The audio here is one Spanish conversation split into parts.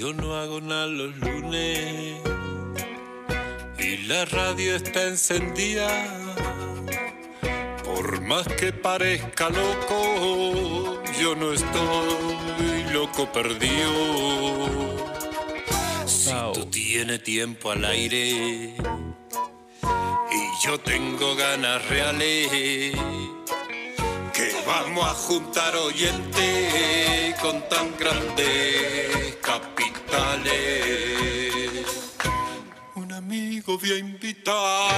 Yo no hago nada los lunes y la radio está encendida. Por más que parezca loco, yo no estoy loco perdido. Si tú tienes tiempo al aire y yo tengo ganas reales, que vamos a juntar oyentes con tan grandes Un amigo voy a invitar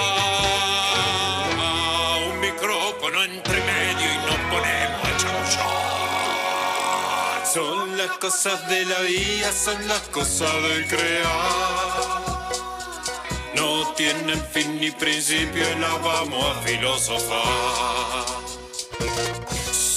un micrófono entre medio y nos ponemos a chamullar. Son las cosas de la vida, son las cosas de crear. No tienen fin ni principio y las vamos a filosofar.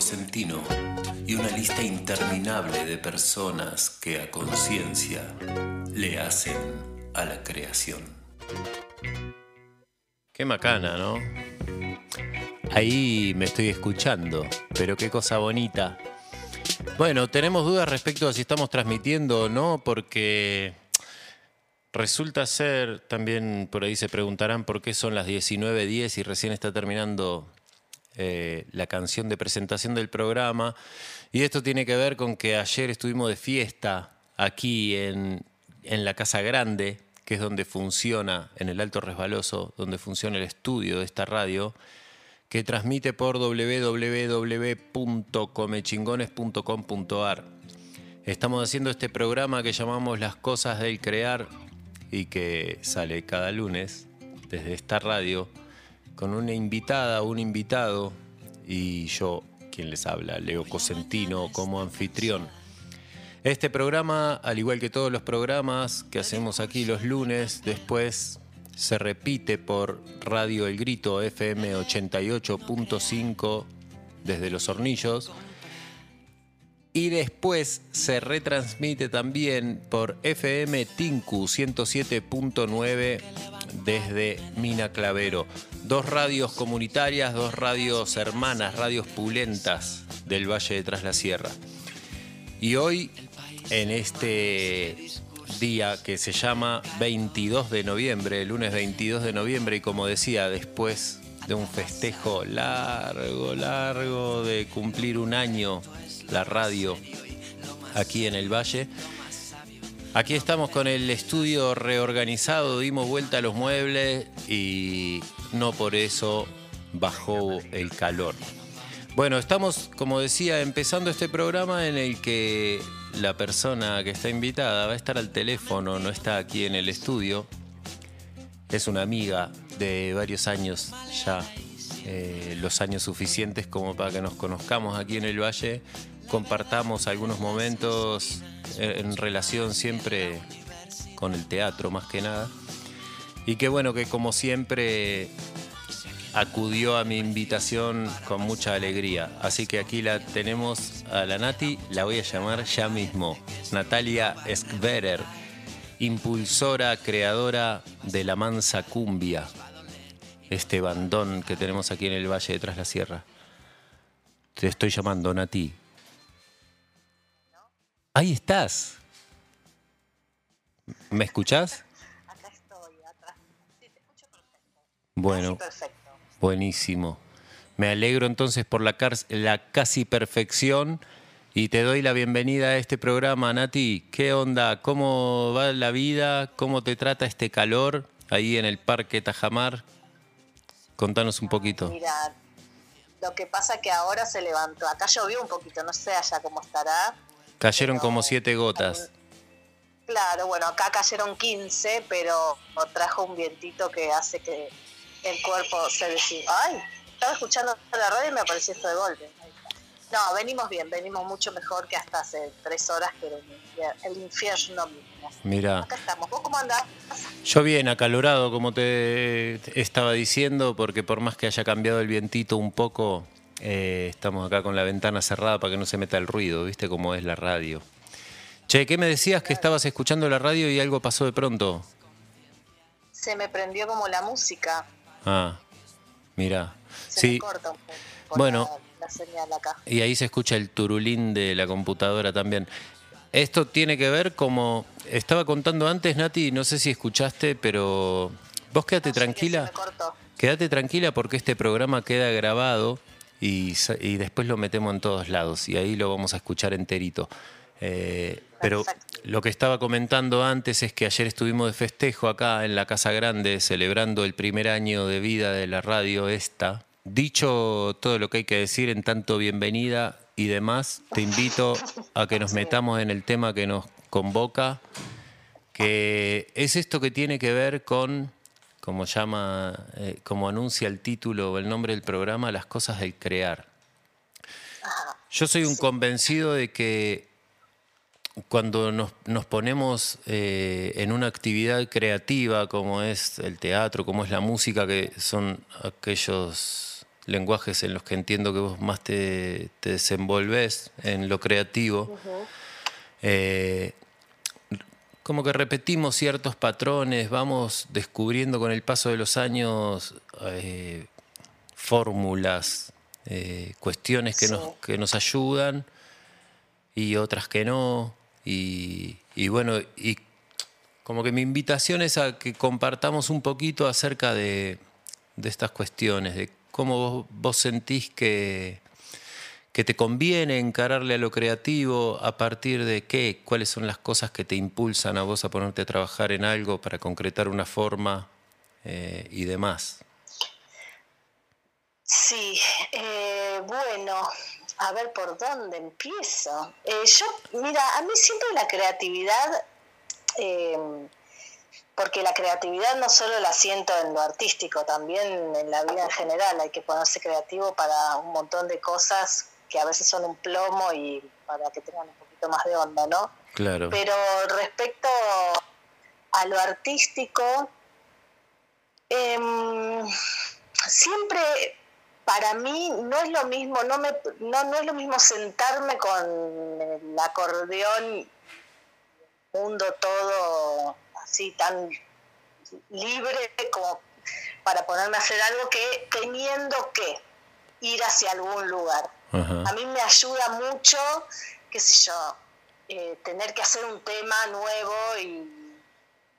Cosentino y una lista interminable de personas que a conciencia le hacen a la creación. Qué macana, ¿no? Ahí me estoy escuchando, pero qué cosa bonita. Bueno, tenemos dudas respecto a si estamos transmitiendo o no, porque resulta ser, también por ahí se preguntarán por qué son las 19.10 y recién está terminando eh, la canción de presentación del programa. Y esto tiene que ver con que ayer estuvimos de fiesta aquí en, en la Casa Grande, que es donde funciona, en el Alto Resbaloso, donde funciona el estudio de esta radio, que transmite por www.comechingones.com.ar. Estamos haciendo este programa que llamamos Las Cosas del Crear y que sale cada lunes desde esta radio con una invitada, un invitado y yo, quien les habla, Leo Cosentino, como anfitrión. Este programa, al igual que todos los programas que hacemos aquí los lunes, después se repite por Radio El Grito FM 88.5 desde Los Hornillos. Y después se retransmite también por FM Tinku 107.9 desde Mina Clavero. Dos radios comunitarias, dos radios hermanas, radios pulentas del Valle de Tras la Sierra. Y hoy, en este día que se llama 22 de noviembre, el lunes 22 de noviembre, y como decía, después de un festejo largo, largo de cumplir un año la radio aquí en el Valle. Aquí estamos con el estudio reorganizado, dimos vuelta a los muebles y no por eso bajó el calor. Bueno, estamos, como decía, empezando este programa en el que la persona que está invitada va a estar al teléfono, no está aquí en el estudio. Es una amiga de varios años ya, eh, los años suficientes como para que nos conozcamos aquí en el Valle, compartamos algunos momentos en relación siempre con el teatro más que nada. Y qué bueno que como siempre acudió a mi invitación con mucha alegría. Así que aquí la tenemos a la Nati, la voy a llamar ya mismo. Natalia Esquerer, impulsora, creadora de la Mansa Cumbia, este bandón que tenemos aquí en el Valle de Tras la Sierra. Te estoy llamando, Nati. Ahí estás. ¿Me escuchás? Acá estoy, atrás. Sí, te escucho perfecto. Bueno, perfecto. Buenísimo. Me alegro entonces por la, casi perfección y te doy la bienvenida a este programa, Nati. ¿Qué onda? ¿Cómo va la vida? ¿Cómo te trata este calor ahí en el Parque Tajamar? Contanos un poquito. Mira, lo que pasa que ahora se levantó. Acá llovió un poquito, no sé allá cómo estará. Cayeron pero- como siete gotas. Claro, bueno, acá cayeron 15, pero trajo un vientito que hace que el cuerpo se decida. ¡Ay! Estaba escuchando la radio y me apareció esto de golpe. No, venimos bien, venimos mucho mejor que hasta hace tres horas que era el infierno mismo. Mira. Acá estamos. ¿Vos cómo andás? Yo bien, acalorado, como te estaba diciendo, porque por más que haya cambiado el vientito un poco, eh, estamos acá con la ventana cerrada para que no se meta el ruido, ¿viste cómo es la radio? Che, ¿qué me decías que estabas escuchando la radio y algo pasó de pronto? Se me prendió como la música. Ah, mira. Se Sí, corta un poco. Bueno. La, la señal acá. y ahí se escucha el turulín de la computadora también. Esto tiene que ver como estaba contando antes, Nati, no sé si escuchaste, pero vos quédate No qué tranquila. Quédate tranquila porque este programa queda grabado y, después lo metemos en todos lados y ahí lo vamos a escuchar enterito. Eh, pero. Lo que estaba comentando antes es que ayer estuvimos de festejo acá en la Casa Grande celebrando el primer año de vida de la radio esta. Dicho todo lo que hay que decir en tanto bienvenida y demás, te invito a que nos metamos en el tema que nos convoca, que es esto que tiene que ver con, como llama, eh, como anuncia el título o el nombre del programa, las cosas del crear. Yo soy un convencido de que cuando nos, nos ponemos eh, en una actividad creativa como es el teatro, como es la música, que son aquellos lenguajes en los que entiendo que vos más te, te desenvolves en lo creativo, eh, como que repetimos ciertos patrones, vamos descubriendo con el paso de los años eh, fórmulas, cuestiones que, Sí. nos, que nos ayudan y otras que no. Y, bueno, y como que mi invitación es a que compartamos un poquito acerca de, estas cuestiones, de cómo vos, vos sentís que, que te conviene encararle a lo creativo a partir de qué, cuáles son las cosas que te impulsan a vos a ponerte a trabajar en algo para concretar una forma eh, y demás. Sí, eh, bueno, a ver por dónde empiezo. Eh, yo, mira, a mí siempre la creatividad, eh, porque la creatividad no solo la siento en lo artístico, también en la vida en general, hay que ponerse creativo para un montón de cosas que a veces son un plomo y para que tengan un poquito más de onda, ¿no? Claro. Pero respecto a lo artístico, em, siempre para mí no es lo mismo, no, me, no, no es lo mismo sentarme con el acordeón, mundo todo así tan libre como para ponerme a hacer algo que teniendo que ir hacia algún lugar. Ajá. A mí me ayuda mucho, qué sé yo, eh, tener que hacer un tema nuevo y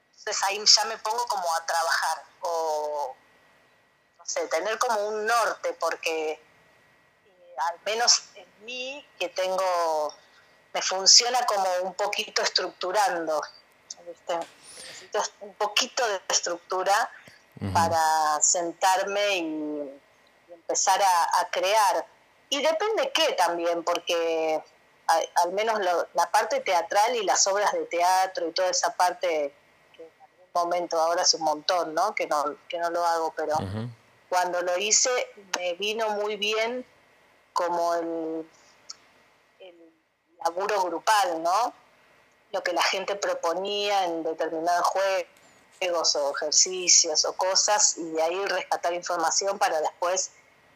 entonces ahí ya me pongo como a trabajar o sé, tener como un norte porque eh, al menos en mí que tengo me funciona como un poquito estructurando, ¿viste? Necesito un poquito de estructura para sentarme y, y empezar a, a crear. Y depende qué también, porque a- al menos lo- la parte teatral y las obras de teatro y toda esa parte que en algún momento, ahora hace un montón, ¿no? Que no, que no lo hago, pero. Cuando lo hice me vino muy bien como el, el laburo grupal, ¿no? Lo que la gente proponía en determinados juegos o ejercicios o cosas y de ahí rescatar información para después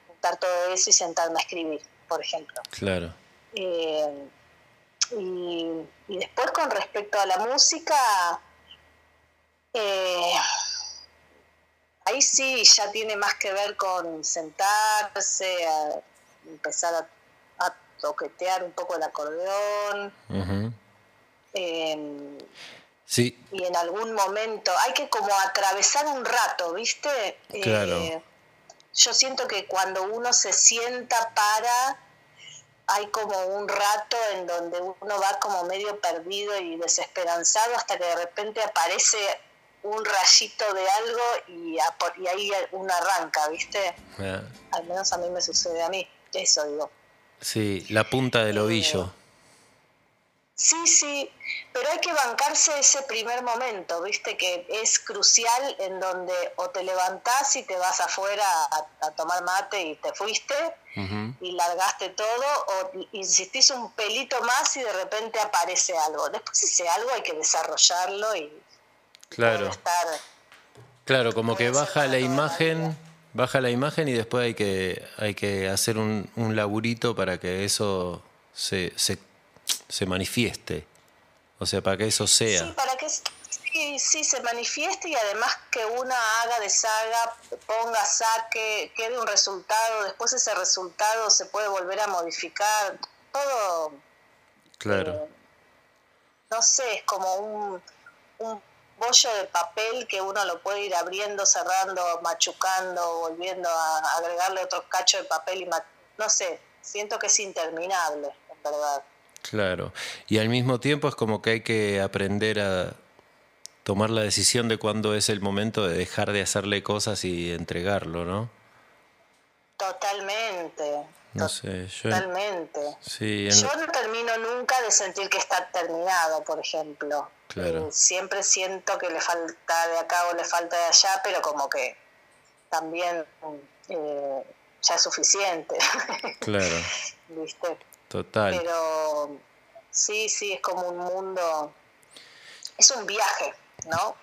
juntar todo eso y sentarme a escribir, por ejemplo. Claro. Eh, y, y después con respecto a la música, eh, ahí sí ya tiene más que ver con sentarse, a empezar a, a toquetear un poco el acordeón. Eh, Sí, y en algún momento hay que como atravesar un rato, ¿viste? Eh, Claro. yo siento que cuando uno se sienta para, hay como un rato en donde uno va como medio perdido y desesperanzado hasta que de repente aparece un rayito de algo y, a- y ahí uno arranca, ¿viste? Ah, Al menos a mí me sucede a mí, eso digo. sí, la punta del Eh, ovillo. Sí, sí, pero hay que bancarse ese primer momento, viste, que es crucial en donde o te levantás y te vas afuera a, tomar mate y te fuiste y largaste todo, o insistís un pelito más y de repente aparece algo. Después ese algo hay que desarrollarlo y claro. estar... Claro, como que baja la imagen, baja la imagen y después hay que, hay que hacer un, un laburito para que eso se, se se manifieste. O sea, para que eso sea. Sí, para que sí, se manifieste y además que una haga, deshaga, ponga, saque, quede un resultado, después ese resultado se puede volver a modificar, todo. Claro. Eh, no sé, es como un, un bollo de papel que uno lo puede ir abriendo, cerrando, machucando, volviendo a agregarle otro cacho de papel y no sé, siento que es interminable, en verdad. Claro. Y al mismo tiempo es como que hay que aprender a tomar la decisión de cuándo es el momento de dejar de hacerle cosas y entregarlo, ¿no? Totalmente. No sé, yo. Totalmente. Yo no termino nunca de sentir que está terminado, por ejemplo. Claro. Siempre siento que le falta de acá o le falta de allá, pero como que también eh, ya es suficiente. Claro. ¿Viste? Total. Pero sí, sí, es como un mundo, es un viaje, ¿no?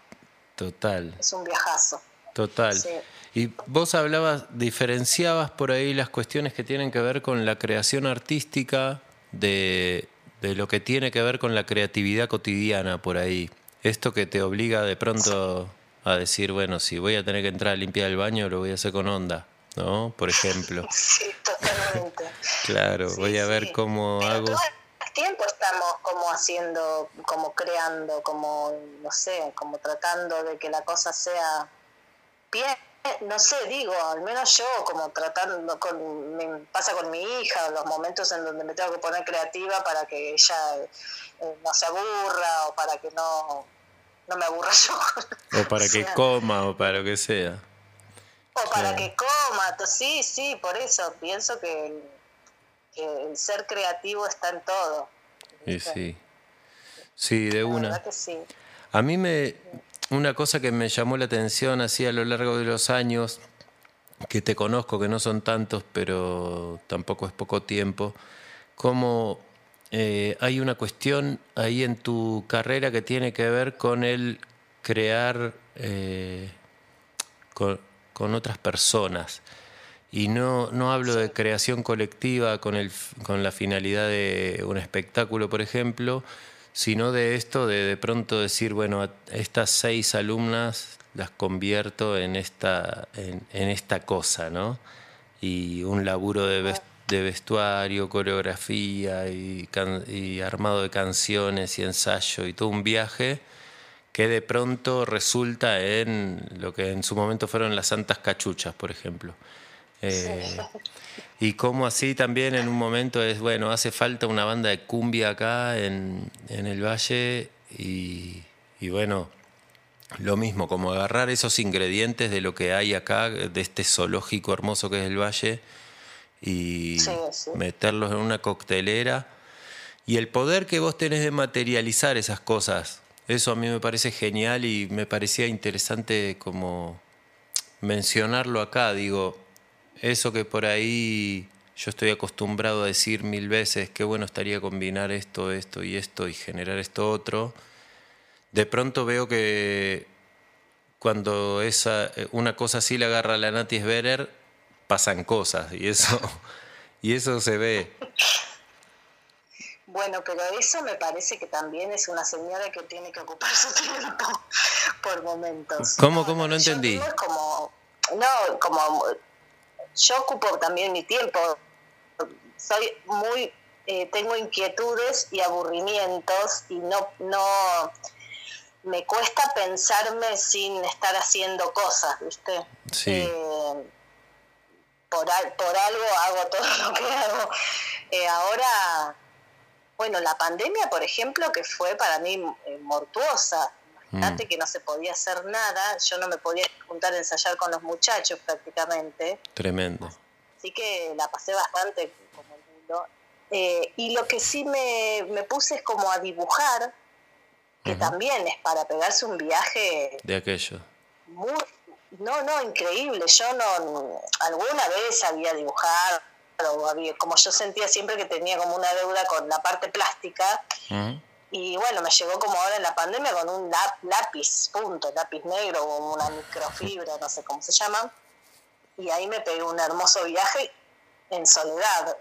Total. Es un viajazo. Total. Y vos hablabas, diferenciabas por ahí las cuestiones que tienen que ver con la creación artística de, de lo que tiene que ver con la creatividad cotidiana por ahí. Esto que te obliga de pronto a decir, bueno, si voy a tener que entrar a limpiar el baño, lo voy a hacer con onda. ¿no? Por ejemplo. Sí, totalmente. claro, voy a ver cómo hago. Todo el tiempo estamos como haciendo, como creando, como, no sé, como tratando de que la cosa sea bien. No sé, digo, al menos yo como tratando, con, me pasa con mi hija, los momentos en donde me tengo que poner creativa para que ella eh, no se aburra o para que no, no me aburra yo. O para que coma o para lo que sea. O para que coma, sí, sí, por eso pienso que el, ser creativo está en todo. Sí, sí. Sí, de una. A mí me, una cosa que me llamó la atención así a lo largo de los años, que te conozco, que no son tantos, pero tampoco es poco tiempo, como eh, hay una cuestión ahí en tu carrera que tiene que ver con el crear, eh, con, con otras personas. Y no, no hablo de creación colectiva con, el, con la finalidad de un espectáculo, por ejemplo, sino de esto de de pronto decir, bueno, estas seis alumnas las convierto en esta, en, esta cosa, ¿no? Y un laburo de, de vestuario, coreografía y armado de canciones y ensayo y todo un viaje que de pronto resulta en lo que en su momento fueron las santas cachuchas, por ejemplo. Eh, y como así también en un momento es, bueno, hace falta una banda de cumbia acá en, el valle y, bueno, lo mismo, como agarrar esos ingredientes de lo que hay acá, de este zoológico hermoso que es el valle, y meterlos en una coctelera. Y el poder que vos tenés de materializar esas cosas eso a mí me parece genial y me parecía interesante como mencionarlo acá. Digo, eso que por ahí yo estoy acostumbrado a decir mil veces, qué bueno estaría combinar esto, esto y esto y generar esto otro. De pronto veo que cuando esa, una cosa así la agarra la Nati Sverer, pasan cosas y eso, y eso se ve. Bueno, pero eso me parece que también es una señora que tiene que ocupar su tiempo por momentos. ¿Cómo, cómo? No entendí. No, como, no, como yo ocupo también mi tiempo. Soy muy, eh, tengo inquietudes y aburrimientos y no, no, me cuesta pensarme sin estar haciendo cosas, ¿viste? Sí. Eh, por, por algo hago todo lo que hago. Eh, ahora bueno, la pandemia, por ejemplo, que fue para mí eh, mortuosa. Mm. que no se podía hacer nada, yo no me podía juntar a ensayar con los muchachos prácticamente. Tremendo. Así que la pasé bastante como el mundo. Eh, y lo que sí me, me, puse es como a dibujar, que también es para pegarse un viaje. De aquello. Muy, no, no, increíble. Yo no, alguna vez había dibujado, había, como yo sentía siempre que tenía como una deuda con la parte plástica. Y bueno, me llegó como ahora en la pandemia con un lápiz, punto, lápiz negro o una microfibra, no sé cómo se llama. Y ahí me pegué un hermoso viaje en soledad.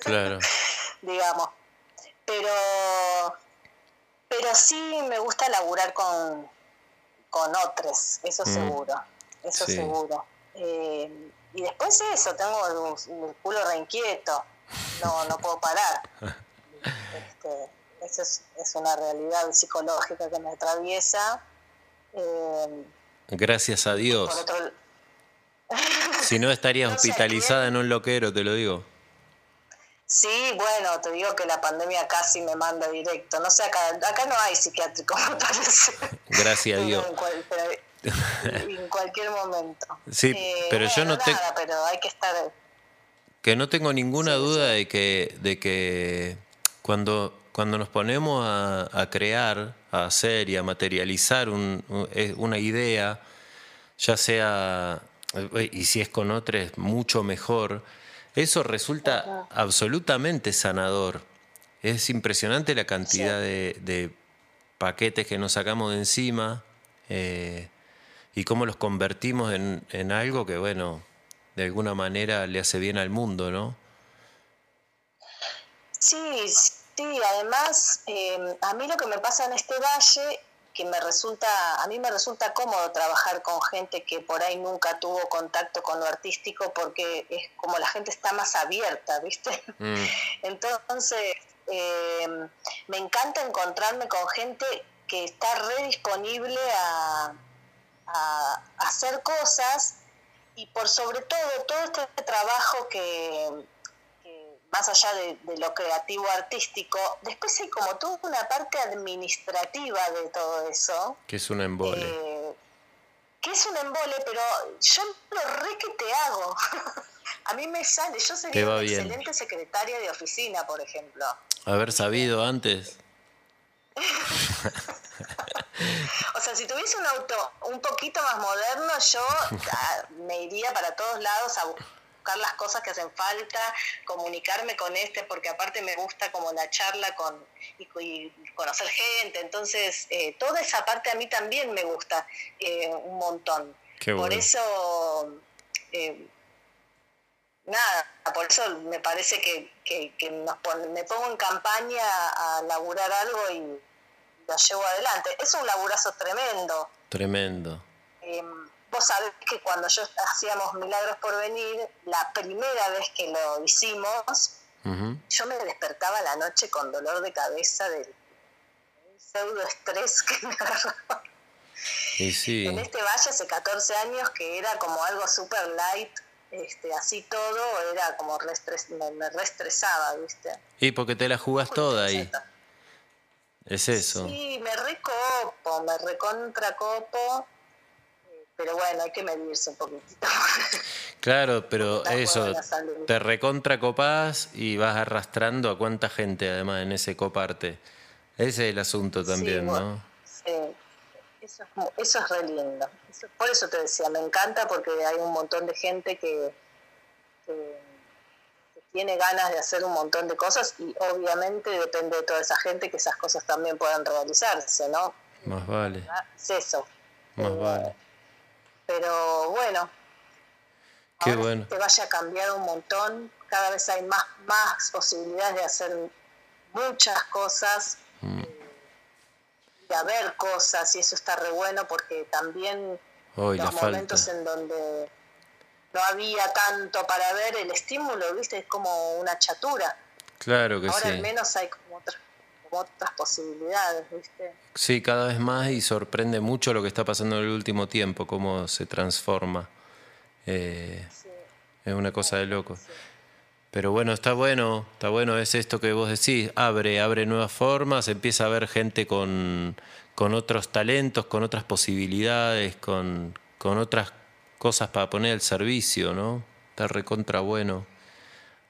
Claro. digamos. Pero, pero sí me gusta laburar con, con otros, eso mm. seguro, eso seguro. Eh, y después eso, tengo el, culo reinquieto, no, no puedo parar. Este, eso es, una realidad psicológica que me atraviesa. Eh, Gracias a Dios. si no estarías hospitalizada en un loquero, te lo digo. Sí, bueno, te digo que la pandemia casi me manda directo. No sé, acá, acá no hay psiquiátrico, me parece. Gracias a Dios. en, cualquier momento. Sí, eh, pero yo no tengo... Pero hay que estar... Que no tengo ninguna duda de que, de que cuando, cuando nos ponemos a, crear, a hacer y a materializar una idea, ya sea, eh, y si es con otros, mucho mejor eso resulta absolutamente sanador. Es impresionante la cantidad de, paquetes que nos sacamos de encima eh, y cómo los convertimos en, algo que, bueno, de alguna manera le hace bien al mundo, ¿no? Sí, sí, además, eh, a mí lo que me pasa en este valle que me resulta, a mí me resulta cómodo trabajar con gente que por ahí nunca tuvo contacto con lo artístico porque es como la gente está más abierta, ¿viste? Mm. Entonces, eh, me encanta encontrarme con gente que está redisponible a, a, a hacer cosas y por sobre todo todo este trabajo que, más allá de, lo creativo artístico, después hay como toda una parte administrativa de todo eso. Que es un embole. Eh, que es un embole, pero yo lo re que te hago. A mí me sale, yo sería una excelente secretaria de oficina, por ejemplo. Haber sabido antes. o sea, si tuviese un auto un poquito más moderno, yo ah, me iría para todos lados a buscar las cosas que hacen falta, comunicarme con este, porque aparte me gusta como la charla con y, conocer gente, entonces eh, toda esa parte a mí también me gusta eh, un montón. Por eso, eh, nada, por eso me parece que, que, me pongo en campaña a laburar algo y lo llevo adelante. Es un laburazo tremendo. Tremendo. Vos sabés que cuando yo hacíamos Milagros por Venir, la primera vez que lo hicimos, yo me despertaba la noche con dolor de cabeza del pseudo estrés que me agarraba. En este valle hace 14 años que era como algo super light, este, así todo, era como me, reestresaba, ¿viste? Y porque te la jugás toda ahí. Es eso. Sí, me recopo, me recontracopo pero bueno, hay que medirse un poquitito. Claro, pero eso, te recontra copás y vas arrastrando a cuánta gente además en ese coparte. Ese es el asunto también, ¿no? Sí, eso es, eso es re lindo. por eso te decía, me encanta porque hay un montón de gente que, que, tiene ganas de hacer un montón de cosas y obviamente depende de toda esa gente que esas cosas también puedan realizarse, ¿no? Más vale. Es eso. Más eh, vale pero bueno, Qué bueno. te vaya a cambiar un montón, cada vez hay más, más posibilidades de hacer muchas cosas, mm. de ver cosas, y eso está re bueno porque también los momentos en donde no había tanto para ver, el estímulo, viste, es como una chatura. Claro que Ahora al menos hay como otras, como otras posibilidades, viste. Sí, cada vez más y sorprende mucho lo que está pasando en el último tiempo, cómo se transforma. Eh, es una cosa de loco. Pero bueno, está bueno, está bueno, es esto que vos decís, abre, abre nuevas formas, empieza a ver gente con, con otros talentos, con otras posibilidades, con, con otras cosas para poner al servicio, ¿no? Está recontra bueno.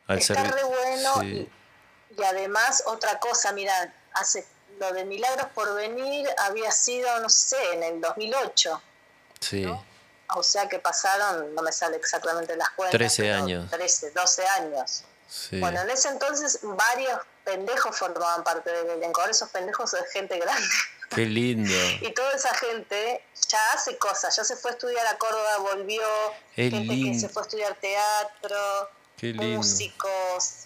Al está re bueno y además otra cosa, mira, hace lo de Milagros por Venir había sido, no sé, en el 2008. Sí. O sea que pasaron, no me sale exactamente las cuentas. 13 años. 13, 12 años. Bueno, en ese entonces varios pendejos formaban parte del elenco. Ahora esos pendejos son gente grande. Qué lindo. y toda esa gente ya hace cosas, ya se fue a estudiar a Córdoba, volvió, gente que se fue a estudiar teatro, músicos.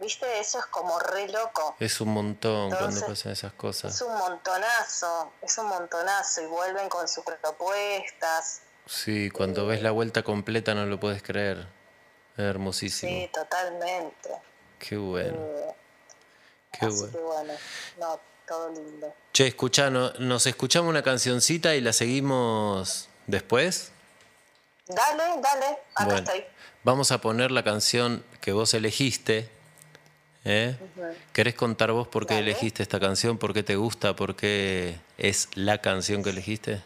¿Viste? Eso es como re loco. Es un montón cuando pasan esas cosas. Es un montonazo, es un montonazo y vuelven con sus propuestas. Sí, cuando ves la vuelta completa no lo puedes creer. Es hermosísimo. Sí, totalmente. Qué bueno. Eh, Qué bueno. bueno. No, todo lindo. Che, escucha, ¿nos escuchamos una cancioncita y la seguimos después? Dale, dale, acá estoy. Vamos a poner la canción que vos elegiste. ¿Eh? ¿Querés contar vos por qué elegiste esta canción? ¿Por qué te gusta? ¿Por qué es la canción que elegiste?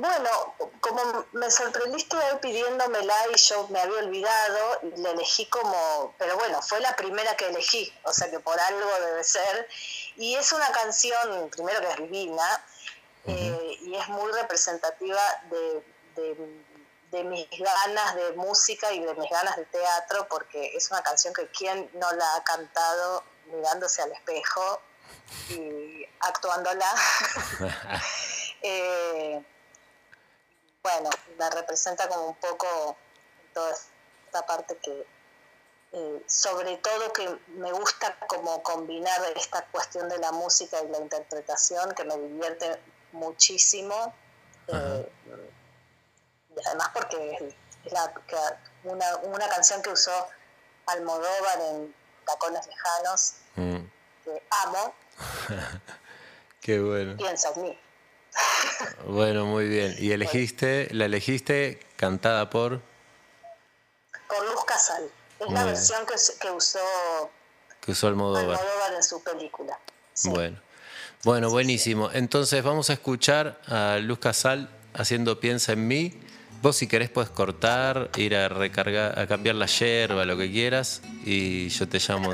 bueno, como me sorprendiste hoy pidiéndomela y yo me había olvidado y la elegí como, pero bueno, fue la primera que elegí, o sea que por algo debe ser. Y es una canción, primero que es divina, eh, y es muy representativa de, de, mis ganas de música y de mis ganas de teatro, porque es una canción que quien no la ha cantado mirándose al espejo y actuándola. eh, bueno, la representa como un poco toda esta parte que, eh, sobre todo que me gusta como combinar esta cuestión de la música y la interpretación, que me divierte muchísimo. Eh, y además porque es una, una, canción que usó Almodóvar en Tacones Lejanos, mm. que amo. Qué bueno. Piensa en mí. Bueno, muy bien. ¿Y elegiste, la elegiste cantada por? Por Luz Casal. Es la versión que, que, usó que usó Almodóvar. Almodóvar en su película. Bueno. Bueno, buenísimo. Entonces vamos a escuchar a Luz Casal haciendo Piensa en mí. Vos si querés puedes cortar, ir a recargar, a cambiar la yerba, lo que quieras, y yo te llamo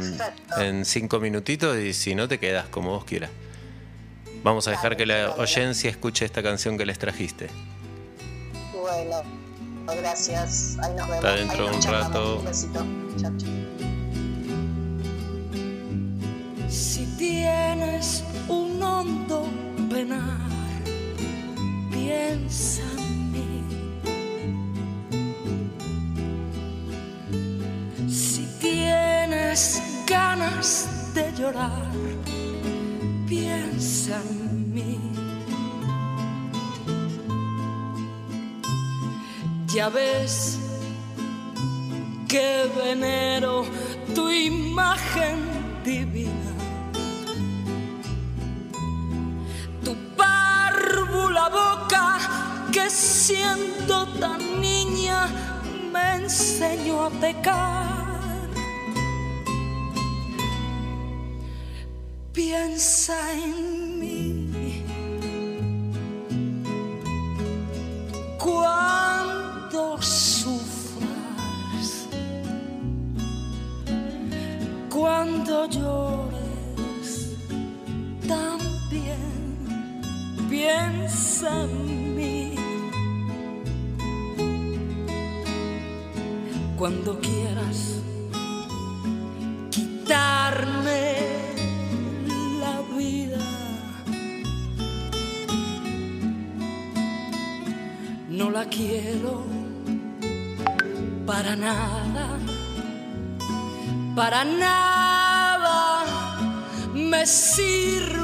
en cinco minutitos y si no te quedas como vos quieras. Vamos a dejar que la oyencia escuche esta canción que les trajiste. Bueno, gracias. Ahí nos vemos. Está dentro de un rato. Un besito. Chao, chao. Si tienes un hondo penar, piensa tienes ganas de llorar, piensa en mí. Ya ves que venero tu imagen divina. Tu párvula boca que siendo tan niña me enseñó a pecar piensa en mí. Cuando sufras, cuando llores, también piensa en mí. Cuando quieras quiero para nada, para nada me sirve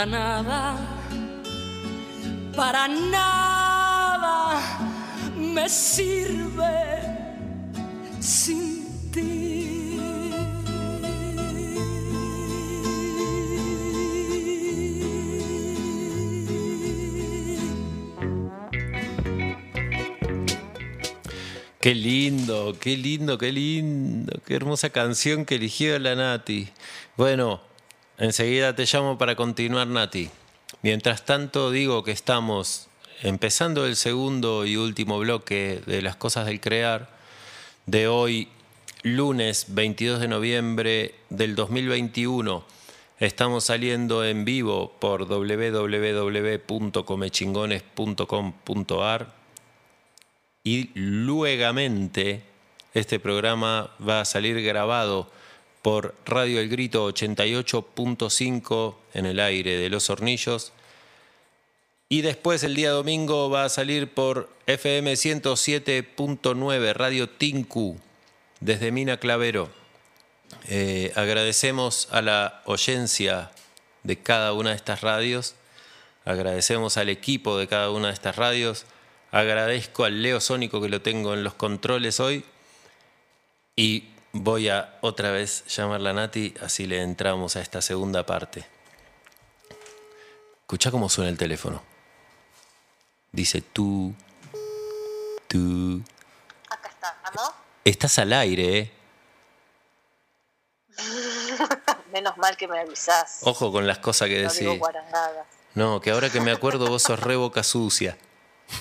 Para nada, para nada me sirve sin ti. Qué lindo, qué lindo, qué lindo, qué hermosa canción que eligió la Nati. Bueno, enseguida te llamo para continuar, Nati. Mientras tanto, digo que estamos empezando el segundo y último bloque de las cosas del crear de hoy, lunes 22 de noviembre del 2021. Estamos saliendo en vivo por www.comechingones.com.ar y luegamente este programa va a salir grabado por Radio El Grito 88.5 en el aire de Los Hornillos. Y después el día domingo va a salir por FM 107.9 Radio Tinku desde Mina Clavero. Eh, agradecemos a la oyencia de cada una de estas radios, agradecemos al equipo de cada una de estas radios, agradezco al Leo Sónico que lo tengo en los controles hoy. Y voy a otra vez llamarla a Nati, así le entramos a esta segunda parte. Escucha cómo suena el teléfono. Dice tú, tú. Acá estamos. Estás al aire, ¿eh? Menos mal que me avisás. Ojo con las cosas que no decís. No, que ahora que me acuerdo vos sos re boca sucia.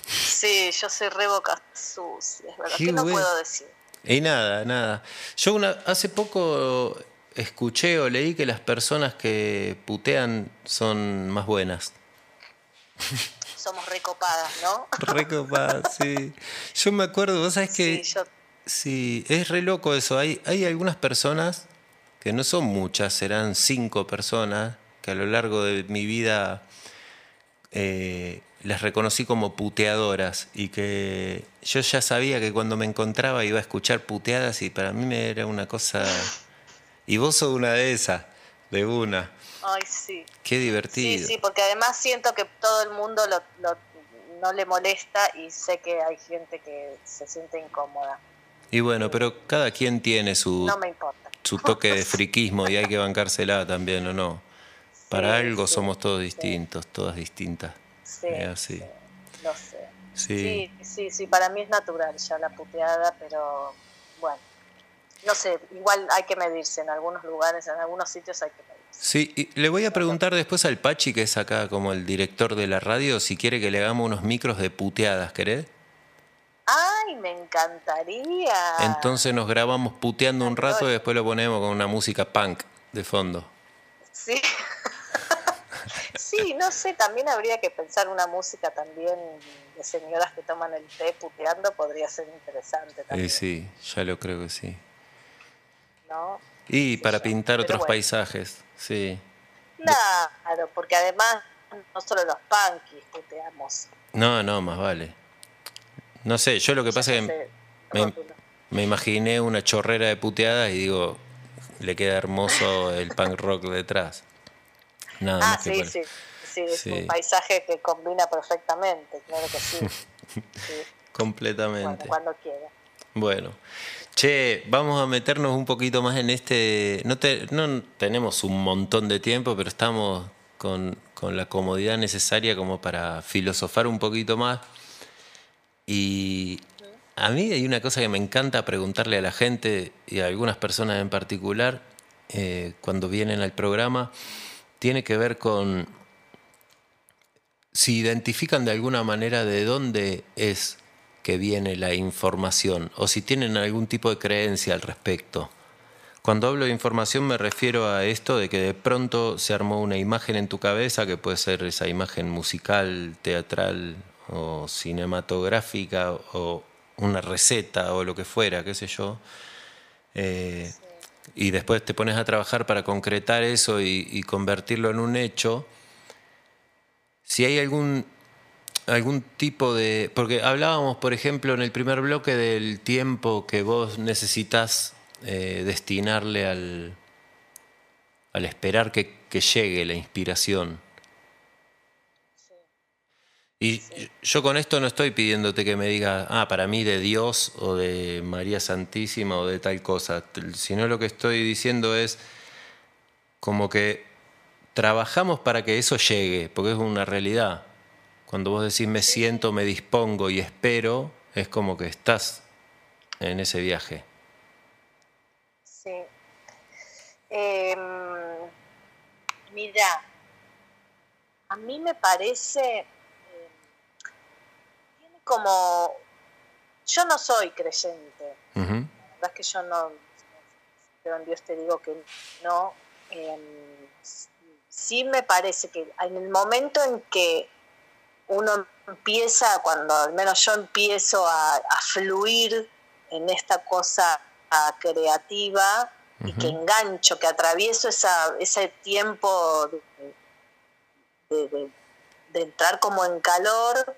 Sí, yo soy re boca sucia, es verdad. Qué ¿Qué no puedo decir? Y nada, nada. Yo una, hace poco escuché o leí que las personas que putean son más buenas. Somos recopadas, ¿no? Recopa, sí. Yo me acuerdo, vos sabés que... Sí, yo Sí, es re loco eso. Hay, hay algunas personas, que no son muchas, serán cinco personas, que a lo largo de mi vida eh, las reconocí como puteadoras y que yo ya sabía que cuando me encontraba iba a escuchar puteadas y para mí me era una cosa... Y vos sos una de esas, de una. Ay, sí. Qué Sí, divertido. sí, porque además siento que todo el mundo lo, lo- no le molesta y sé que hay gente que se siente incómoda. Y bueno, pero cada quien tiene su, No me importa. su toque de friquismo y hay que bancársela también, ¿o no? Para Sí, algo sí, somos todos sí. distintos, todas distintas. Sí, lo sé. Sí. Sí, sí, sí, para mí es natural ya la puteada, pero bueno, no sé, igual hay que medirse en algunos lugares, en algunos sitios hay que medirse. Sí, y le voy a preguntar después al Pachi, que es acá como el director de la radio, si quiere que le hagamos unos micros de puteadas, ¿querés? ¡Ay, me encantaría! Entonces nos grabamos puteando un rato y después lo ponemos con una música punk de fondo. Sí. sí, no sé, también habría que pensar una música también de señoras que toman el té puteando, podría ser interesante Y también, sí, ya lo creo que sí. ¿no? Y para pintar otros bueno. paisajes, sí. Claro, porque además no solo los punkis puteamos. No, no, más vale. No sé, yo lo que pasa es que me, me imaginé una chorrera de puteadas y digo, le queda hermoso el punk rock detrás. Nada Ah, más que sí, sí, sí, es Sí. un paisaje que combina perfectamente, claro que sí. Sí, Bueno, Completamente. cuando quiera. Bueno, che, vamos a meternos un poquito más en este. No, te- no tenemos un montón de tiempo, pero estamos con, con la comodidad necesaria como para filosofar un poquito más. Y a mí hay una cosa que me encanta preguntarle a la gente y a algunas personas en particular eh, cuando vienen al programa, tiene que ver con si identifican de alguna manera de dónde es que viene la información o si tienen algún tipo de creencia al respecto. Cuando hablo de información me refiero a esto de que de pronto se armó una imagen en tu cabeza, que puede ser esa imagen musical, teatral o cinematográfica o una receta o lo que fuera, qué sé yo. Eh, Y después te pones a trabajar para concretar eso y, convertirlo en un hecho. Si hay algún algún tipo de. Porque hablábamos, por ejemplo, en el primer bloque del tiempo que vos necesitas eh, destinarle al, al esperar que llegue la inspiración. Y yo con esto no estoy pidiéndote que me digas, ah, para mí de Dios o de María Santísima o de tal cosa, sino lo que estoy diciendo es como que trabajamos para que eso llegue, porque es una realidad. Cuando vos decís me siento, me dispongo y espero, es como que estás en ese viaje. Sí. Em, mira, a mí me parece, como, yo no soy creyente, la verdad es que yo no, pero en Dios te digo que no. em, sí me parece que en el momento en que uno empieza, cuando al menos yo empiezo a, a fluir en esta cosa ah, creativa y que engancho, que atravieso esa, ese tiempo de, de- de- de entrar como en calor,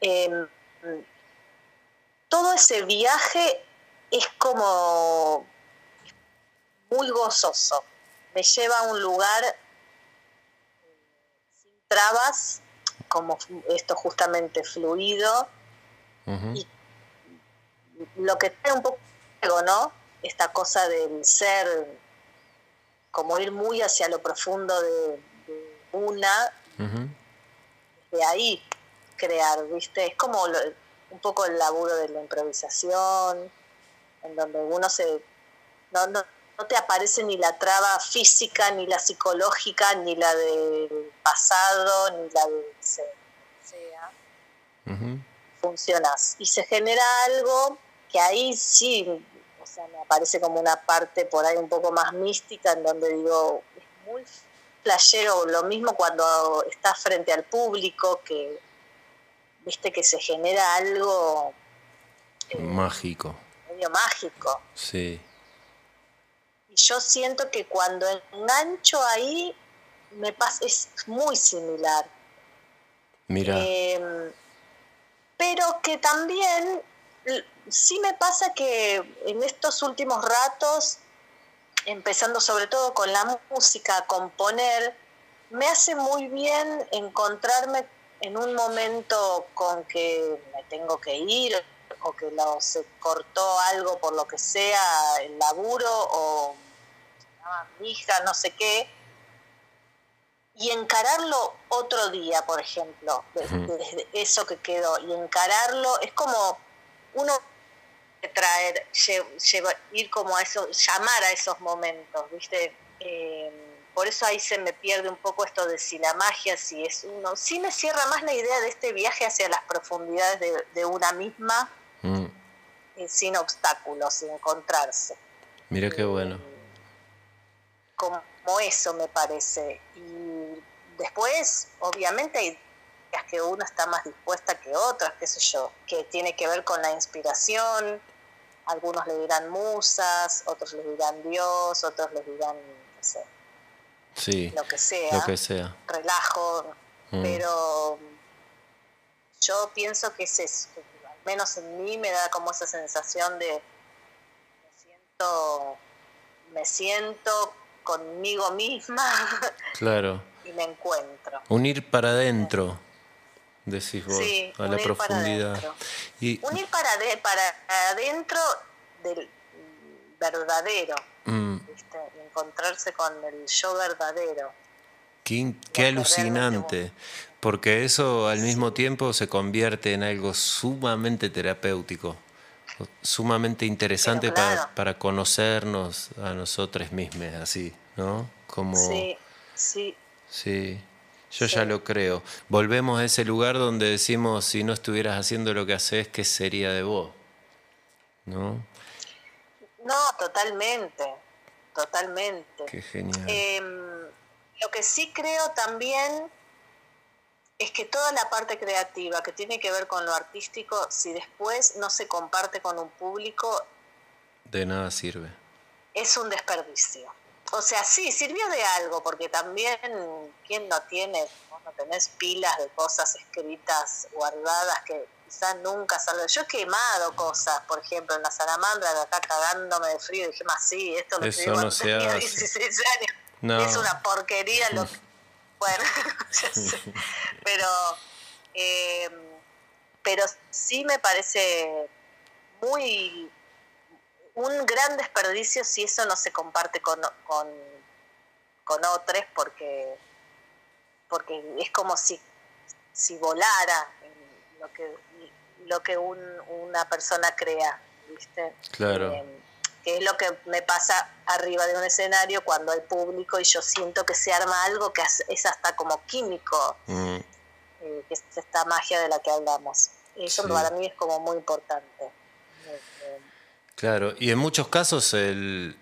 em, todo ese viaje es como muy gozoso. Me lleva a un lugar eh, sin trabas, como esto justamente fluido, y lo que trae un poco ¿no? Esta cosa del ser, como ir muy hacia lo profundo de, de una, de ahí crear, ¿viste? Es como lo- un poco el laburo de la improvisación, en donde uno se... No, no, no te aparece ni la traba física, ni la psicológica, ni la del pasado, ni la de... se- sea funcionas. Y se genera algo que ahí sí, o sea, me aparece como una parte por ahí un poco más mística, en donde digo, es muy flashero, lo mismo cuando estás frente al público, que viste que se genera algo eh, Mágico, medio mágico. sí. Y yo siento que cuando engancho ahí, me pasa, es muy similar. Mira, Eh, pero que también sí me pasa que en estos últimos ratos, empezando sobre todo con la música, a componer, me hace muy bien encontrarme en un momento con que me tengo que ir o que lo- se cortó algo por lo que sea, el laburo o ah, mi hija, no sé qué, y encararlo otro día, por ejemplo, desde eso que quedó, y encararlo es como uno traer, lle- lleva- ir como a eso, llamar a esos momentos, ¿viste? Eh, por eso ahí se me pierde un poco esto de si la magia, si es uno. Sí me cierra más la idea de este viaje hacia las profundidades de, de una misma, Mm, sin obstáculos, sin encontrarse. mira qué bueno. como eso me parece. Y después, obviamente, hay días que uno está más dispuesta que otras, qué sé yo, que tiene que ver con la inspiración. Algunos le dirán musas, otros le dirán Dios, otros le dirán, no sé, Sí, lo que sea, lo que sea. relajo, Mm. pero yo pienso que es eso, que al menos en mí me da como esa sensación de me siento conmigo misma Claro. y me encuentro. Unir para adentro, decís vos, Sí, a la para profundidad. Y Unir para, de- para adentro del verdadero, mm, ¿viste? Y encontrarse con el yo verdadero. qué, alucinante, porque eso al mismo tiempo se convierte en algo sumamente terapéutico, sumamente interesante claro. para, para conocernos a nosotros mismos, así, ¿no? Como, Sí, sí, Sí, yo Sí. ya lo creo. Volvemos a ese lugar donde decimos, si no estuvieras haciendo lo que haces, ¿qué sería de vos? ¿No? No, totalmente, totalmente. Qué genial. Em, lo que sí creo también es que toda la parte creativa que tiene que ver con lo artístico, si después no se comparte con un público, De nada sirve. es un desperdicio. O sea, sí, sirvió de algo, porque también, ¿quién no tiene, vos no tenés pilas de cosas escritas, guardadas, que quizás nunca salen? Yo he quemado cosas, por ejemplo, en la salamandra, de acá cagándome de frío, y dije, más sí, esto lo escribí no cuando se tenía hace. 16 años. No. Es una porquería lo que... Bueno, pero, eh, pero sí me parece muy un gran desperdicio si eso no se comparte con, con, con otros porque porque es como si, si volara en lo que lo que un- una persona crea ¿viste? Claro. Eh, que es lo que me pasa arriba de un escenario cuando hay público y yo siento que se arma algo que es hasta como químico Mm, eh, que es esta magia de la que hablamos eso Sí. para mí es como muy importante eh, Claro, y en muchos casos el...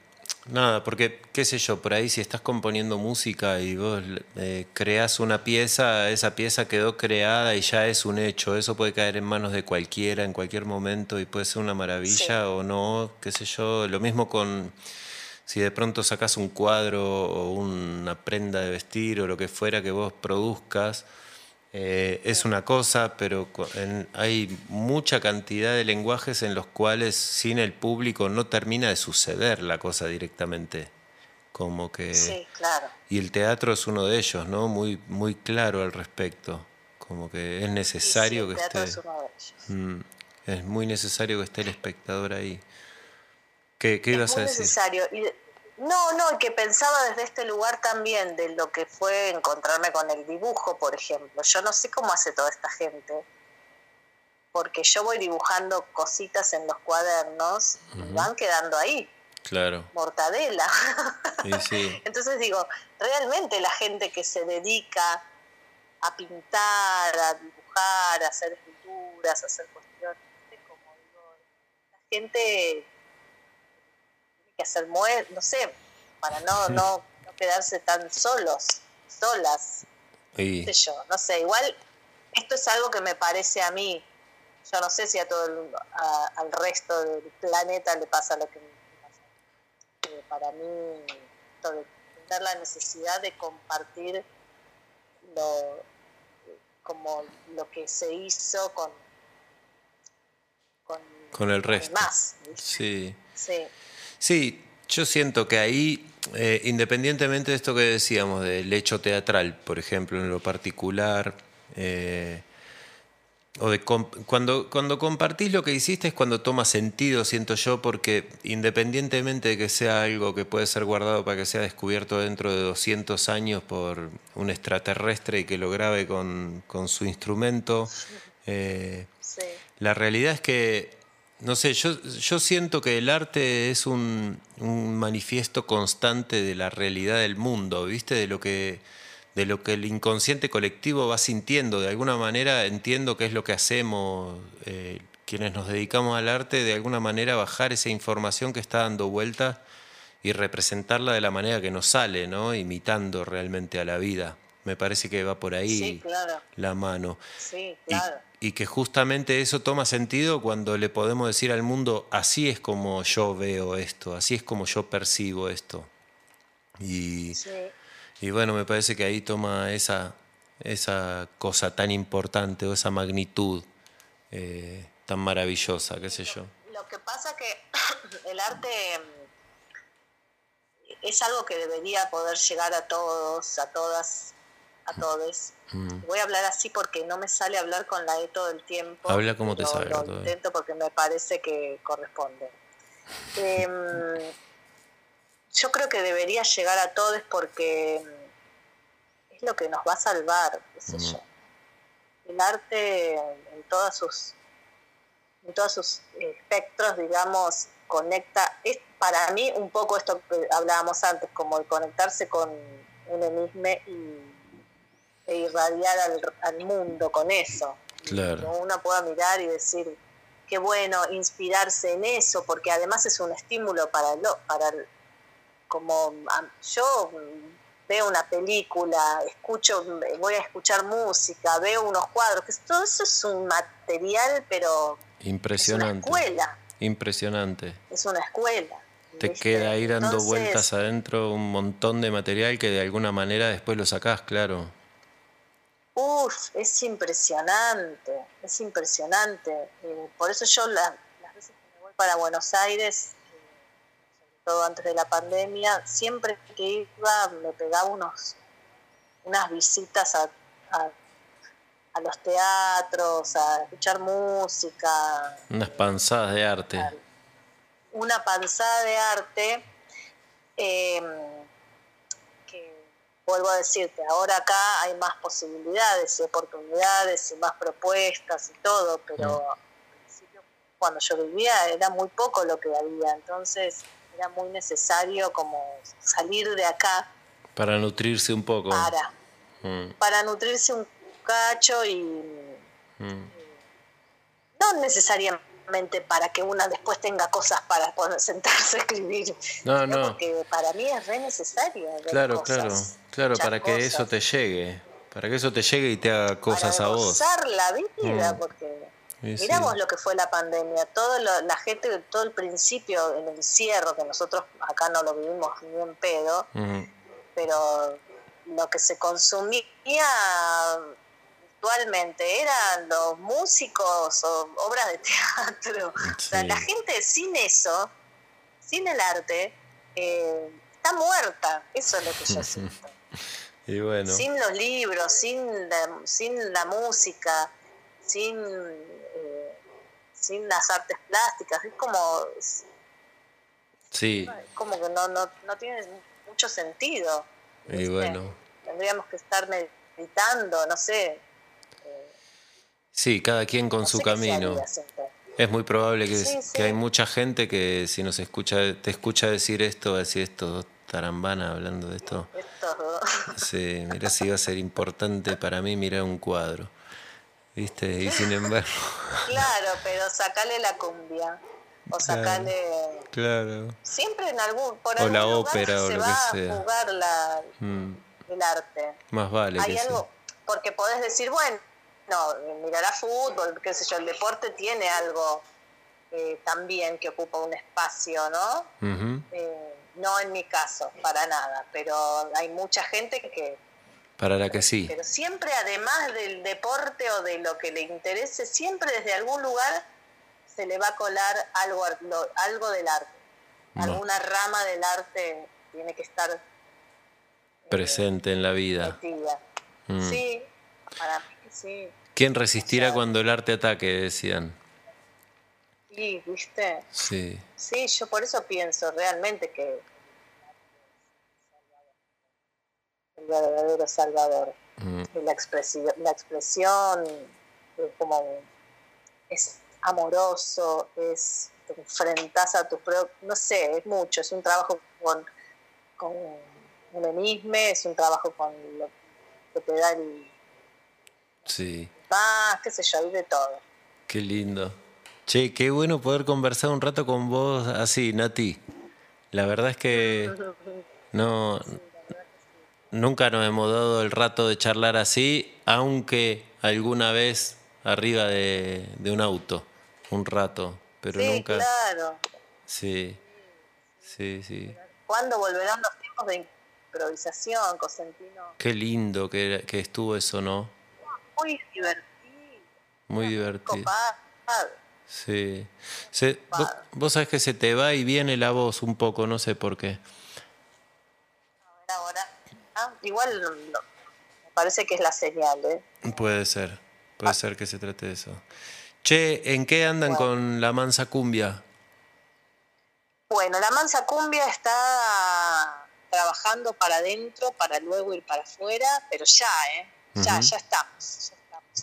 Nada, porque, qué sé yo, por ahí si estás componiendo música y vos eh, creás una pieza, esa pieza quedó creada y ya es un hecho. Eso puede caer en manos de cualquiera en cualquier momento y puede ser una maravilla Sí. o no, qué sé yo. Lo mismo con si de pronto sacás un cuadro o una prenda de vestir o lo que fuera que vos produzcas. Eh, es una cosa, pero en- hay mucha cantidad de lenguajes en los cuales sin el público no termina de suceder la cosa directamente. Como que... sí claro Y el teatro es uno de ellos, ¿no? Muy, muy claro al respecto. Como que es sí, necesario el que teatro esté... es uno de ellos. Mm, es muy necesario que esté el espectador ahí. ¿Qué, qué Es ibas a decir? necesario. Y de- no, no, y que pensaba desde este lugar también de lo que fue encontrarme con el dibujo, por ejemplo. Yo no sé cómo hace toda esta gente, porque yo voy dibujando cositas en los cuadernos y van quedando ahí, Claro. mortadela. Y sí, Entonces digo, realmente la gente que se dedica a pintar, a dibujar, a hacer esculturas, a hacer cuestiones, como digo, la gente que hacer muer, no sé, para no, no, no quedarse tan solos, solas, sé yo, no sé, igual esto es algo que me parece a mí, yo no sé si a todo el- a- al resto del planeta le pasa lo que me pasa. Para mí, esto de tener la necesidad de compartir lo, como lo que se hizo con, con, Con el resto. más. sí. Sí, Sí, yo siento que ahí, eh, independientemente de esto que decíamos, del hecho teatral, por ejemplo, en lo particular, eh, o de cuando, cuando compartís lo que hiciste es cuando toma sentido, siento yo, porque independientemente de que sea algo que puede ser guardado para que sea descubierto dentro de 200 años por un extraterrestre y que lo grabe con, con su instrumento, eh, sí, la realidad es que, no sé, yo, yo siento que el arte es un, un manifiesto constante de la realidad del mundo, ¿viste? De lo que de lo que el inconsciente colectivo va sintiendo. De alguna manera entiendo que es lo que hacemos eh, quienes nos dedicamos al arte, de alguna manera bajar esa información que está dando vueltas y representarla de la manera que nos sale, ¿no? Imitando realmente a la vida. Me parece que va por ahí sí, claro, la mano. sí, claro. y que justamente eso toma sentido cuando le podemos decir al mundo, así es como yo veo esto, así es como yo percibo esto. Y, Sí. y bueno, me parece que ahí toma esa, esa cosa tan importante o esa magnitud eh, tan maravillosa, qué sé yo. Lo que pasa que el arte, es algo que debería poder llegar a todos, a todas, a todos. Mm. Voy a hablar así porque no me sale hablar con la E todo el tiempo. Habla como te salga, Lo intento porque me parece que corresponde. Em, yo creo que debería llegar a todos porque es lo que nos va a salvar, qué sé Mm. yo. El arte en todas sus en todos sus espectros, digamos, conecta, es para mí un poco esto que hablábamos antes, como el conectarse con uno mismo y, e irradiar al, al mundo con eso. Que Claro. uno pueda mirar y decir, qué bueno inspirarse en eso, porque además es un estímulo para lo, para el- como yo veo una película, escucho, voy a escuchar música, veo unos cuadros, que todo eso es un material, pero es una Impresionante. escuela, Impresionante. es una escuela. Te ¿viste? queda ahí dando Entonces, vueltas adentro un montón de material que de alguna manera después lo sacás, claro. Uf, es impresionante, es impresionante. Eh, por eso yo la- las veces que me voy para Buenos Aires, eh, sobre todo antes de la pandemia, siempre que iba me pegaba unos unas visitas a, a- a los teatros, a escuchar música, Unas panzadas de arte. una panzada de arte eh, vuelvo a decirte, ahora acá hay más posibilidades y oportunidades y más propuestas y todo, pero Mm. al principio cuando yo vivía era muy poco lo que había, entonces era muy necesario como salir de acá Para nutrirse un poco. para, Mm, para nutrirse un cacho y mm. no necesariamente para que una después tenga cosas para poder sentarse a escribir. No, no. Porque para mí es re necesario. Claro, cosas, claro. Claro, para que eso te llegue. Para que eso te llegue y te haga cosas para a vos. gozar la vida, Mm. porque sí. miramos lo que fue la pandemia, todo lo- la gente, todo el principio, el encierro, que nosotros acá no lo vivimos ni en pedo, Mm, pero lo que se consumía virtualmente eran los músicos o obras de teatro. O sea, la gente sin eso, sin el arte, eh, está muerta. Eso es lo que yo siento. Y bueno. Sin los libros, sin la, sin la música, sin, eh, sin las artes plásticas. Es como, es Sí. como que no, no, no tiene mucho sentido. Y ¿viste? bueno. Tendríamos que estar meditando, no sé. Sí, cada quien con no su camino. Es muy probable que, Sí, que sí. hay mucha gente que si nos escucha, te escucha decir esto, va a decir esto, dos tarambanas hablando de esto. Sí, mira si va a ser importante para mí mirar un cuadro. ¿Viste? Y sin embargo, claro, pero sacale la cumbia. O sacale. claro. Siempre en algún. Por O la lugar ópera o lo va que sea. a jugar la, Mm, el arte. más vale Hay que sí. algo. Porque podés decir, bueno, no, mirará fútbol, qué sé yo, el deporte tiene algo eh, también que ocupa un espacio, ¿no? Eh, no en mi caso, para nada, pero hay mucha gente que, Para la que sí. pero siempre además del deporte o de lo que le interese, siempre desde algún lugar se le va a colar algo, algo del arte. No. Alguna rama del arte tiene que estar Presente en la vida. Mm. Sí, para mí sí. ¿Quién resistirá O sea- cuando el arte ataque? Decían. Sí, ¿viste? Sí. Sí, yo por eso pienso realmente que el verdadero salvador. Mm, la expresión, la expresión es como es amoroso, es te enfrentas a tus propios, no sé, es mucho, es un trabajo con, con uno mismo, es un trabajo con lo que te da el Sí. más, qué sé yo, de todo. Qué lindo. Che, qué bueno poder conversar un rato con vos así, Nati. La verdad es que no nunca nos hemos dado el rato de charlar así, aunque alguna vez arriba de, de un auto, un rato, pero sí, nunca. claro. Sí, sí, sí. ¿Cuándo volverán los tiempos de improvisación, Cosentino? Qué lindo que, que estuvo eso, ¿no? Muy divertido, Muy divertido. copado. Sí. Se- vos, vos sabés que se te va y viene la voz un poco, no sé por qué. ahora. Ah, igual no- me parece que es la señal, ¿eh? Puede ser, puede ser que se trate de eso. Che, ¿en qué andan con la mansa cumbia? Bueno, la mansa cumbia está trabajando para adentro, para luego ir para afuera, pero ya, ¿eh? Ya, ya estamos, ya estamos.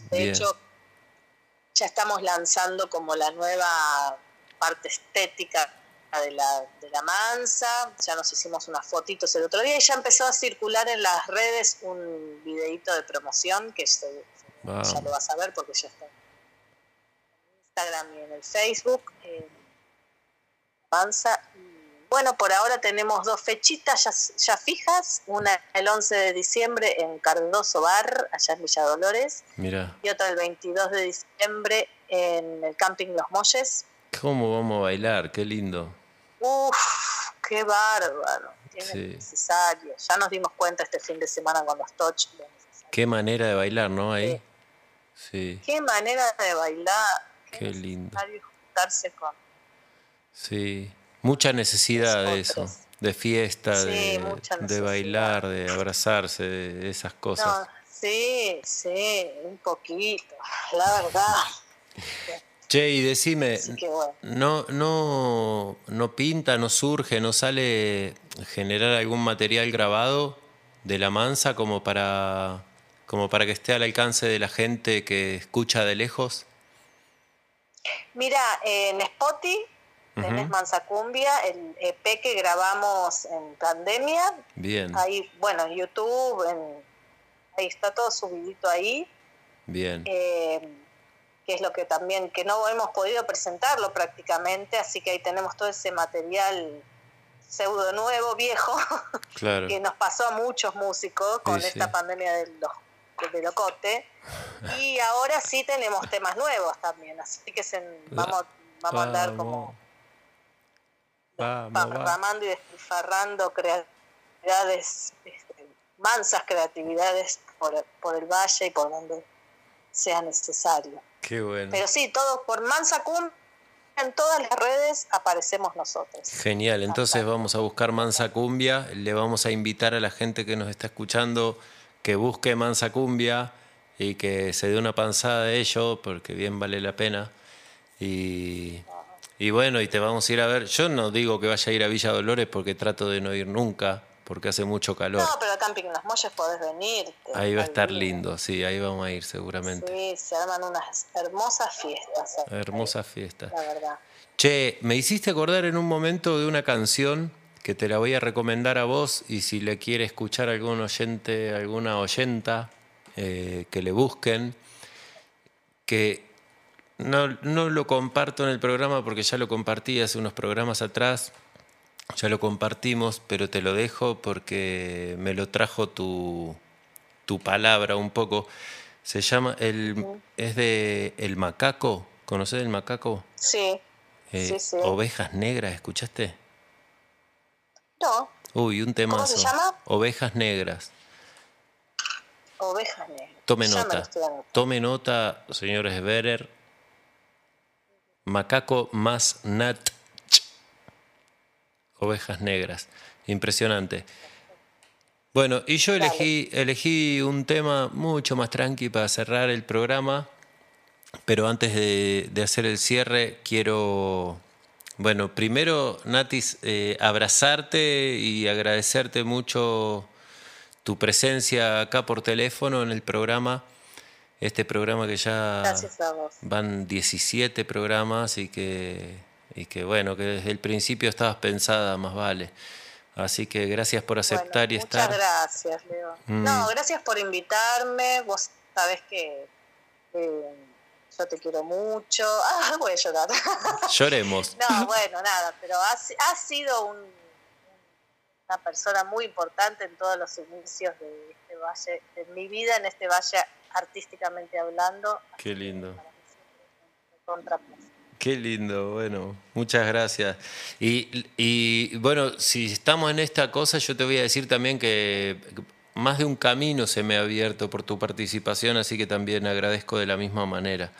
De Bien. hecho, ya estamos lanzando como la nueva parte estética de la, de la mansa, ya nos hicimos unas fotitos el otro día y ya empezó a circular en las redes un videíto de promoción que se- ya lo vas a ver porque ya está en Instagram y en el Facebook. eh, Mansa. Bueno, por ahora tenemos dos fechitas ya, ya fijas, una el 11 de diciembre en Cardoso Bar, allá en Villa Dolores, y otra el 22 de diciembre en el Camping Los Molles. ¿cómo vamos a bailar? Qué lindo. Uf, qué bárbaro, tiene Sí. necesario. Ya nos dimos cuenta este fin de semana con los touch. Qué manera de bailar, ¿no? Ahí. Sí, Qué manera de bailar, Qué lindo. necesario juntarse con sí. Mucha necesidad de eso, de fiesta, Sí, de, bailar, de abrazarse, de, esas cosas. No, sí, sí, un poquito, la verdad. Che, y decime, bueno. no, no, no pinta, no surge, no sale generar algún material grabado de la mansa como para, como para que esté al alcance de la gente que escucha de lejos. Mira, en Spotify Mansa Cumbia, el EP que grabamos en pandemia. Bien, Ahí, bueno, en YouTube, en- ahí está todo subidito ahí. bien. eh, que es lo que también, que no hemos podido presentarlo prácticamente, así que ahí tenemos todo ese material pseudo nuevo, viejo, Claro. que nos pasó a muchos músicos con Sí, esta sí. pandemia del, del locote. Y ahora sí tenemos temas nuevos también, así que se- vamos, vamos a andar como Derramando y despilfarrando creatividades, este, mansas creatividades por, por el valle y por donde sea necesario. Qué bueno. Pero sí, todo por Mansa Cumbia, en todas las redes aparecemos nosotros. Genial, entonces vamos a buscar Mansa Cumbia, le vamos a invitar a la gente que nos está escuchando que busque Mansa Cumbia y que se dé una panzada de ello, porque bien vale la pena. Y, y bueno, y te vamos a ir a ver. Yo no digo que vaya a ir a Villa Dolores porque trato de no ir nunca, porque hace mucho calor. No, pero Camping Las Molles podés venir. Ahí va a estar lindo, sí, ahí vamos a ir seguramente. Sí, se arman unas hermosas fiestas. Hermosas fiestas. La verdad. Che, me hiciste acordar en un momento de una canción que te la voy a recomendar a vos y si le quiere escuchar algún oyente, alguna oyenta, eh, que le busquen, que no, no lo comparto en el programa porque ya lo compartí hace unos programas atrás, ya lo compartimos, pero te lo dejo porque me lo trajo tu, tu palabra un poco. Se llama, el, es de El Macaco, ¿conoces el Macaco? Sí, Eh, sí, sí. Ovejas negras, ¿escuchaste? No, Uy, un temazo. se llama? Ovejas negras. ovejas negras. Tome nota. Tome nota, señores Berer. Macaco más nat. Ovejas negras. Impresionante. Bueno, y yo elegí, elegí un tema mucho más tranqui para cerrar el programa, pero antes de, de hacer el cierre, quiero, bueno, primero, Natis, eh, abrazarte y agradecerte mucho tu presencia acá por teléfono en el programa, este programa que ya van 17 programas y que, y que bueno, que desde el principio estabas pensada, más vale. Así que gracias por aceptar Bueno, y estar. Muchas gracias, Leo. Mm. No, gracias por invitarme. Vos sabés que eh, yo te quiero mucho. Ah, voy a llorar. Lloremos. no, bueno, nada, pero has, has sido un- una persona muy importante en todos los inicios de valle, de mi vida en este valle artísticamente hablando. Qué lindo. Qué lindo, bueno, muchas gracias. Y, y, bueno, si estamos en esta cosa, yo te voy a decir también que más de un camino se me ha abierto por tu participación, así que también agradezco de la misma manera.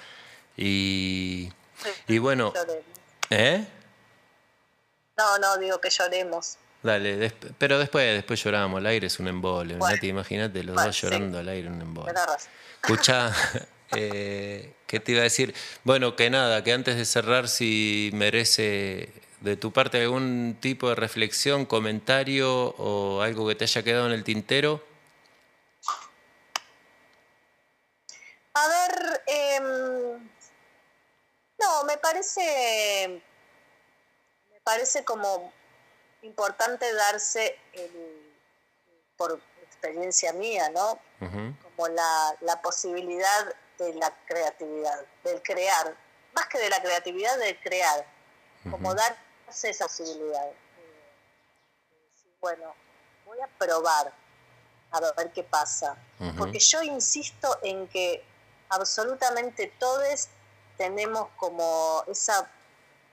Y, y bueno. ¿eh? No, no, digo que lloremos. Dale, desp- pero después, después lloramos. El aire es un embole. Bueno. Imagínate los Bueno, dos sí. llorando al aire, un embole. Escucha, eh, ¿qué te iba a decir? Bueno, que nada, que antes de cerrar, si merece de tu parte algún tipo de reflexión, comentario o algo que te haya quedado en el tintero. A ver, em, no, me parece, me parece como importante darse el, por experiencia mía, ¿no? Como la, la posibilidad de la creatividad, del crear, más que de la creatividad, del crear, como darse esa posibilidad. Eh, bueno, voy a probar a ver qué pasa. Porque yo insisto en que absolutamente todos tenemos como esa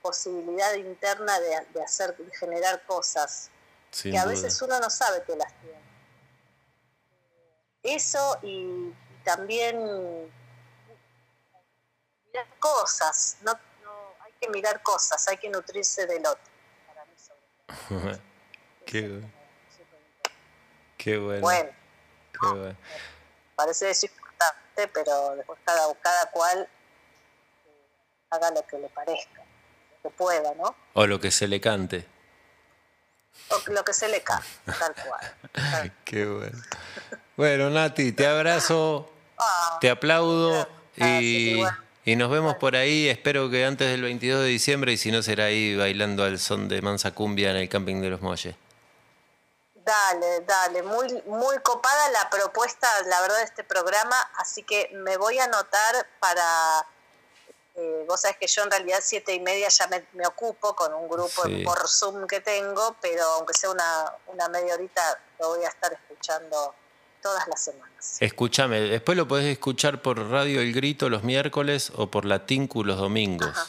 posibilidad interna de, de hacer, de generar cosas sin que a duda. veces uno no sabe que las tiene. Eso y, y también mirar cosas, no, no, hay que mirar cosas, hay que nutrirse del otro. Para mí sobre todo. Qué Eso bueno. Qué bueno. Bueno, qué bueno. parece eso importante, pero después cada, cada cual eh, haga lo que le parezca, que pueda, ¿no? O lo que se le cante. O lo que se le cae, tal cual. Tal- Qué bueno. Bueno, Nati, te abrazo, Ah, te aplaudo Gracias, y, y nos vemos por ahí. Espero que antes del 22 de diciembre y si no será ahí bailando al son de Mansa Cumbia en el camping de los Molles. Dale, dale, muy, muy copada la propuesta, la verdad, de este programa, así que me voy a anotar para, eh, vos sabés que yo en realidad siete y media ya me, me ocupo con un grupo Sí. por Zoom que tengo, pero aunque sea una, una media horita, lo voy a estar escuchando todas las semanas. Escúchame, después lo podés escuchar por Radio El Grito los miércoles o por la Tinku los domingos. Ajá.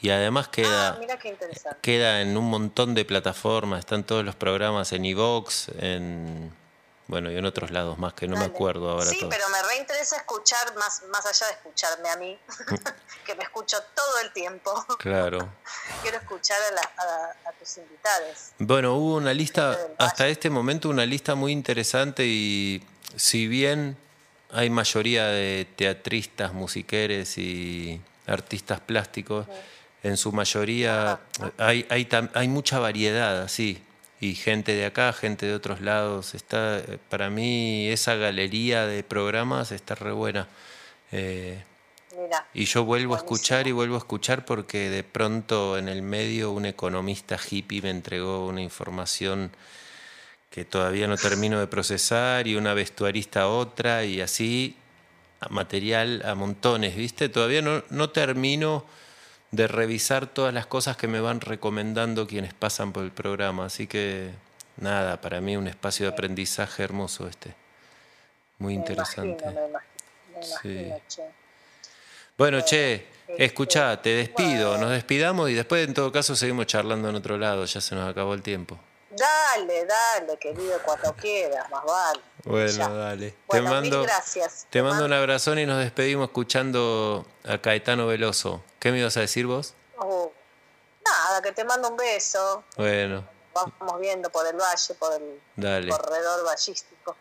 Y además queda, Ah, interesante. queda en un montón de plataformas, están todos los programas en iVox, en bueno, y en otros lados más que no me acuerdo ahora Sí, pero me reinteresa escuchar, más, más allá de escucharme a mí, que me escucho todo el tiempo. Claro. Quiero escuchar a, la- a- a tus invitados. Bueno, hubo una lista, hasta este momento una lista muy interesante y si bien hay mayoría de teatristas, musiqueres y artistas plásticos, en su mayoría hay, hay, hay mucha variedad, así, y gente de acá, gente de otros lados. Está, para mí esa galería de programas está re buena. Eh, Mira. y yo vuelvo a escuchar y vuelvo a escuchar porque de pronto en el medio un economista hippie me entregó una información que todavía no termino de procesar y una vestuarista otra y así a material a montones, ¿viste? Todavía no, no termino de revisar todas las cosas que me van recomendando quienes pasan por el programa, así que nada, para mí un espacio de aprendizaje hermoso este. Muy Me interesante. imagino, me imagino, me Sí. imagino, che. Bueno, che, este, escuchá, te despido, nos despidamos y después en todo caso seguimos charlando en otro lado, ya se nos acabó el tiempo. Dale, dale, querido, cuando quieras, más vale. Bueno, Ya. dale. Bueno, te mando, mil gracias. te mando un abrazón y nos despedimos escuchando a Caetano Veloso. ¿Qué me ibas a decir vos? Oh, nada, que te mando un beso. Bueno, Vamos viendo por el valle, por el dale. corredor ballístico.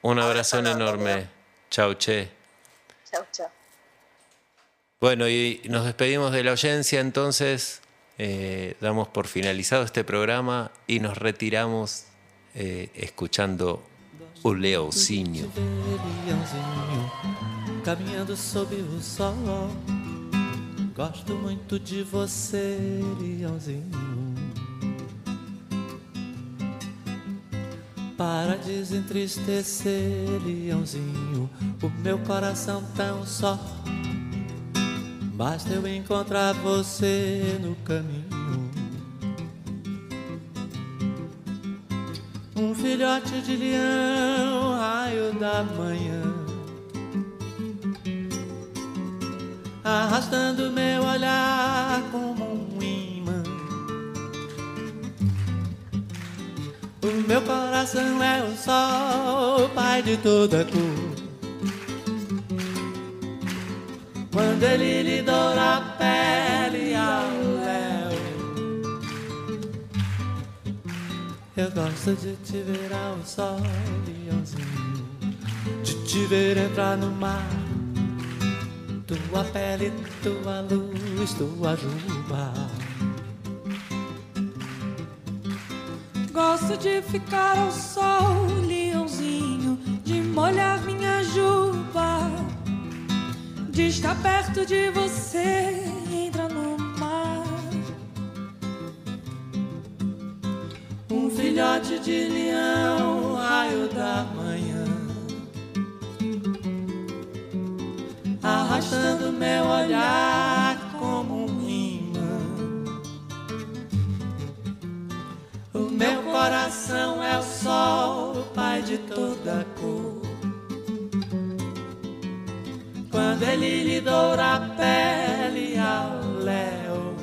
Un abrazón Abrazo enorme. Chau, che. Chau, chau. Bueno, y nos despedimos de la audiencia entonces. eh, damos por finalizado este programa y nos retiramos eh, escuchando o Leocinho. Caminhando sob o sol. Gosto muito de você, Leãozinho. Para desentristecer, Leãozinho, o meu coração tão só. Basta eu encontrar você no caminho. Um filhote de leão, raio da manhã, arrastando meu olhar como um imã. O meu coração é o sol, pai de toda cor. Quando ele lhe doura a pele ao léu. Eu gosto de te ver ao sol, leãozinho. De te ver entrar no mar. Tua pele, tua luz, tua juba. Gosto de ficar ao sol, leãozinho, de molhar minha juba, de estar perto de você, entra no mar. Um filhote de leão, raio da manhã, arrastando meu olhar como um imã. O meu coração é o sol, o pai de toda cor. Quando ele lhe doura a pele ao léu.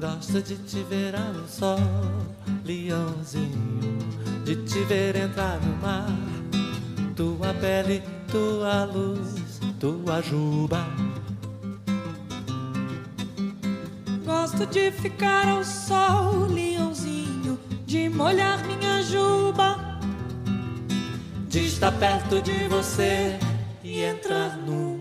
Gosto de te ver ao sol, leãozinho, de te ver entrar no mar. Tua pele, tua luz, tua juba. Gosto de ficar ao sol, leãozinho, de molhar minha juba, de estar perto de você e entrar no